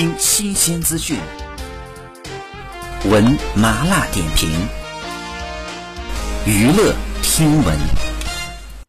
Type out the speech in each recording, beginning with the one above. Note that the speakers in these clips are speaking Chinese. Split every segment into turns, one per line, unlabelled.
听新鲜资讯，闻麻辣点评，娱乐听闻。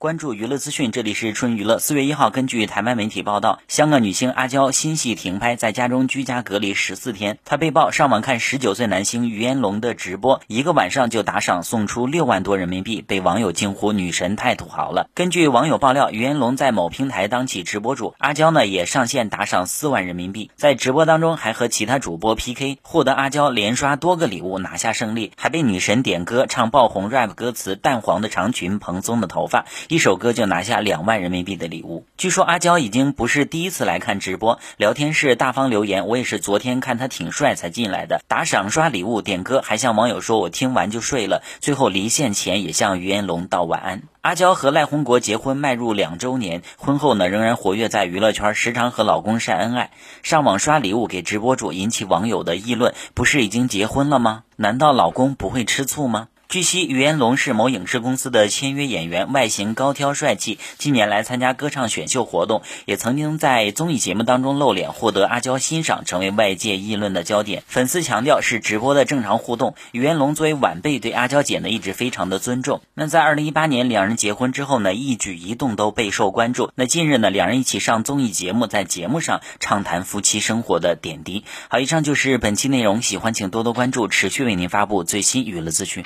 关注娱乐资讯，这里是春娱乐。四月一号，根据台湾媒体报道，香港女星阿娇新戏停拍，在家中居家隔离十四天。她被曝上网看十九岁男星于彦龙的直播，一个晚上就打赏送出六万多人民币，被网友惊呼“女神太土豪了”。根据网友爆料，于彦龙在某平台当起直播主，阿娇呢也上线打赏四万人民币，在直播当中还和其他主播 PK，获得阿娇连刷多个礼物，拿下胜利，还被女神点歌唱爆红 rap 歌词“淡黄的长裙，蓬松的头发”。一首歌就拿下两万人民币的礼物。据说阿娇已经不是第一次来看直播，聊天室大方留言，我也是昨天看他挺帅才进来的。打赏、刷礼物、点歌，还向网友说我听完就睡了。最后离线前也向于彦龙道晚安。阿娇和赖宏国结婚迈入两周年，婚后呢仍然活跃在娱乐圈，时常和老公晒恩爱，上网刷礼物给直播主，引起网友的议论。不是已经结婚了吗？难道老公不会吃醋吗？据悉，于彦龙是某影视公司的签约演员，外形高挑帅气。近年来参加歌唱选秀活动，也曾经在综艺节目当中露脸，获得阿娇欣赏，成为外界议论的焦点。粉丝强调是直播的正常互动。于彦龙作为晚辈，对阿娇姐呢一直非常的尊重。那在二零一八年两人结婚之后呢，一举一动都备受关注。那近日呢，两人一起上综艺节目，在节目上畅谈夫妻生活的点滴。好，以上就是本期内容，喜欢请多多关注，持续为您发布最新娱乐资讯。